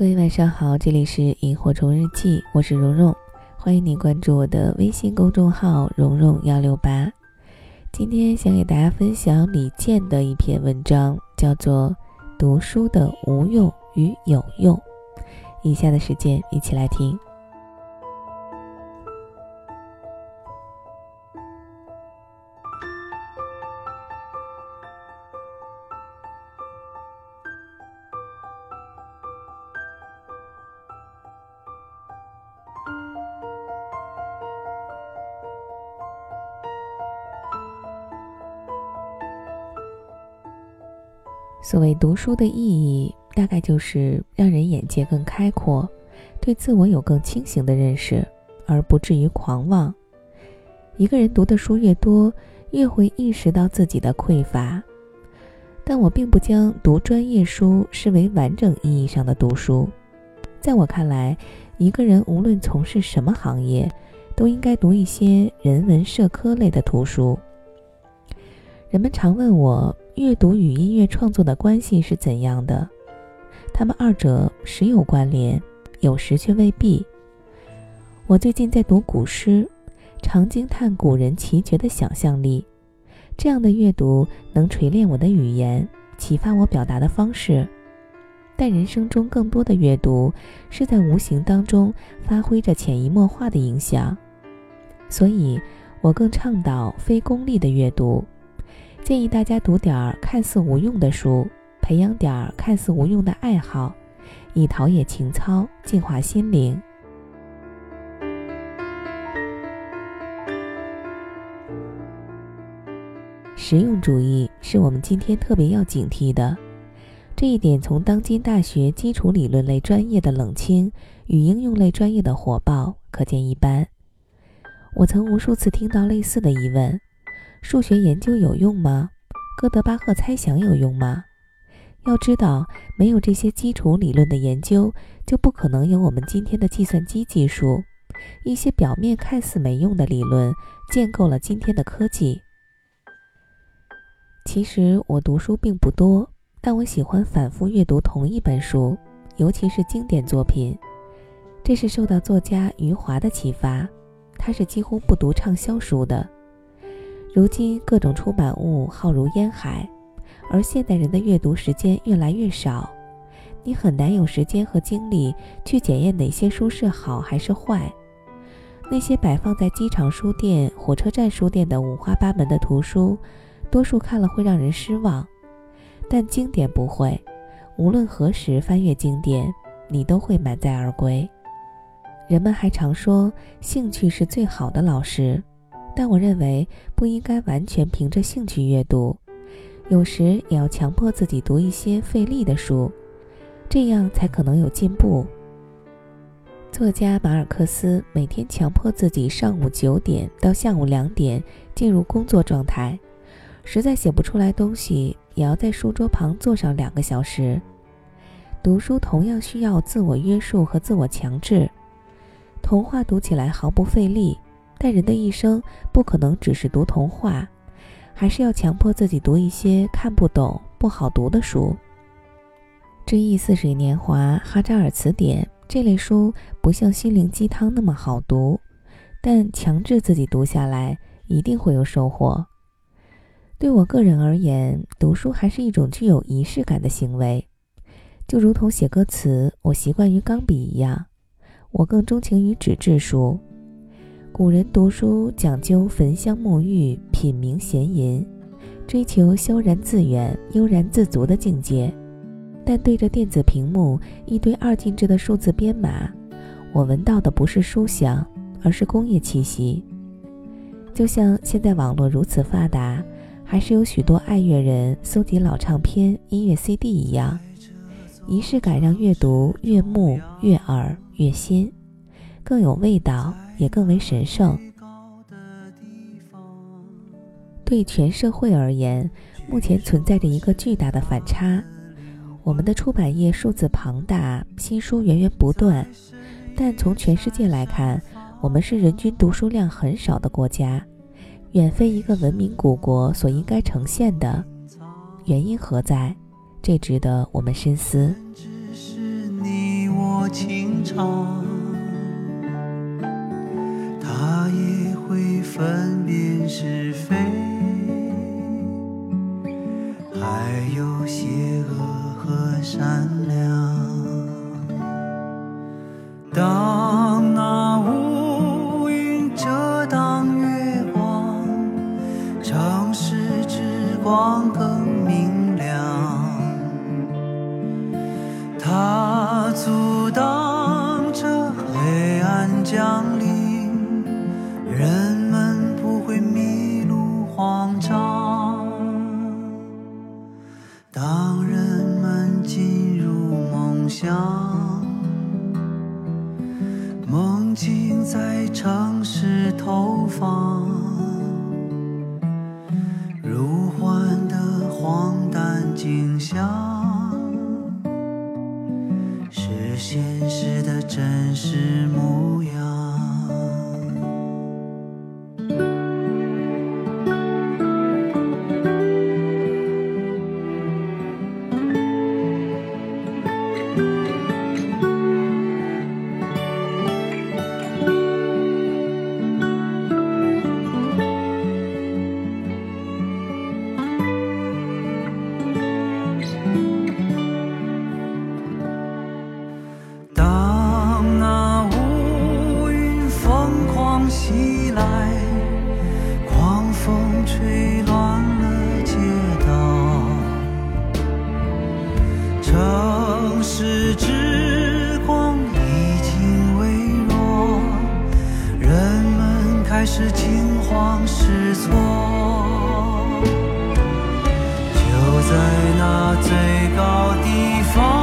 各位晚上好，这里是萤火虫日记，我是蓉蓉，欢迎你关注我的微信公众号蓉蓉幺六八。今天想给大家分享李健的一篇文章，叫做《读书的无用与有用》。以下的时间，一起来听。所谓读书的意义，大概就是让人眼界更开阔，对自我有更清醒的认识，而不至于狂妄。一个人读的书越多，越会意识到自己的匮乏。但我并不将读专业书视为完整意义上的读书。在我看来，一个人无论从事什么行业，都应该读一些人文社科类的图书。人们常问我。阅读与音乐创作的关系是怎样的？他们二者时有关联，有时却未必。我最近在读古诗，常惊叹古人奇绝的想象力。这样的阅读能锤炼我的语言，启发我表达的方式。但人生中更多的阅读是在无形当中发挥着潜移默化的影响，所以我更倡导非功利的阅读。建议大家读点儿看似无用的书，培养点儿看似无用的爱好，以陶冶情操，净化心灵。实用主义是我们今天特别要警惕的，这一点从当今大学基础理论类专业的冷清与应用类专业的火爆可见一斑。我曾无数次听到类似的疑问。数学研究有用吗？哥德巴赫猜想有用吗？要知道，没有这些基础理论的研究，就不可能有我们今天的计算机技术。一些表面看似没用的理论，建构了今天的科技。其实我读书并不多，但我喜欢反复阅读同一本书，尤其是经典作品。这是受到作家余华的启发，他是几乎不读畅销书的。如今各种出版物浩如烟海，而现代人的阅读时间越来越少，你很难有时间和精力去检验哪些书是好还是坏。那些摆放在机场书店、火车站书店的五花八门的图书，多数看了会让人失望，但经典不会。无论何时翻阅经典，你都会满载而归。人们还常说，兴趣是最好的老师。但我认为不应该完全凭着兴趣阅读，有时也要强迫自己读一些费力的书，这样才可能有进步。作家马尔克斯每天强迫自己上午九点到下午两点进入工作状态，实在写不出来东西，也要在书桌旁坐上两个小时。读书同样需要自我约束和自我强制，童话读起来毫不费力。但人的一生不可能只是读童话，还是要强迫自己读一些看不懂、不好读的书。《追忆似水年华》《哈扎尔词典》这类书不像心灵鸡汤那么好读，但强制自己读下来，一定会有收获。对我个人而言，读书还是一种具有仪式感的行为，就如同写歌词，我习惯于钢笔一样，我更钟情于纸质书。古人读书讲究焚香沐浴、品茗闲吟，追求萧然自远、悠然自足的境界。但对着电子屏幕一堆二进制的数字编码，我闻到的不是书香，而是工业气息。就像现在网络如此发达，还是有许多爱乐人搜集老唱片、音乐 CD 一样，仪式感让阅读悦目、悦耳、悦心，更有味道。也更为神圣。对全社会而言，目前存在着一个巨大的反差：我们的出版业数字庞大，新书源源不断，但从全世界来看，我们是人均读书量很少的国家，远非一个文明古国所应该呈现的。原因何在？这值得我们深思。他也会分辨是非，还有邪恶和善良。当那乌云遮挡月光，城市之光更明亮。它阻挡着黑暗降临，梦乡，梦境在城市投放，如幻的荒诞景象，还是惊慌失措。就在那最高地方。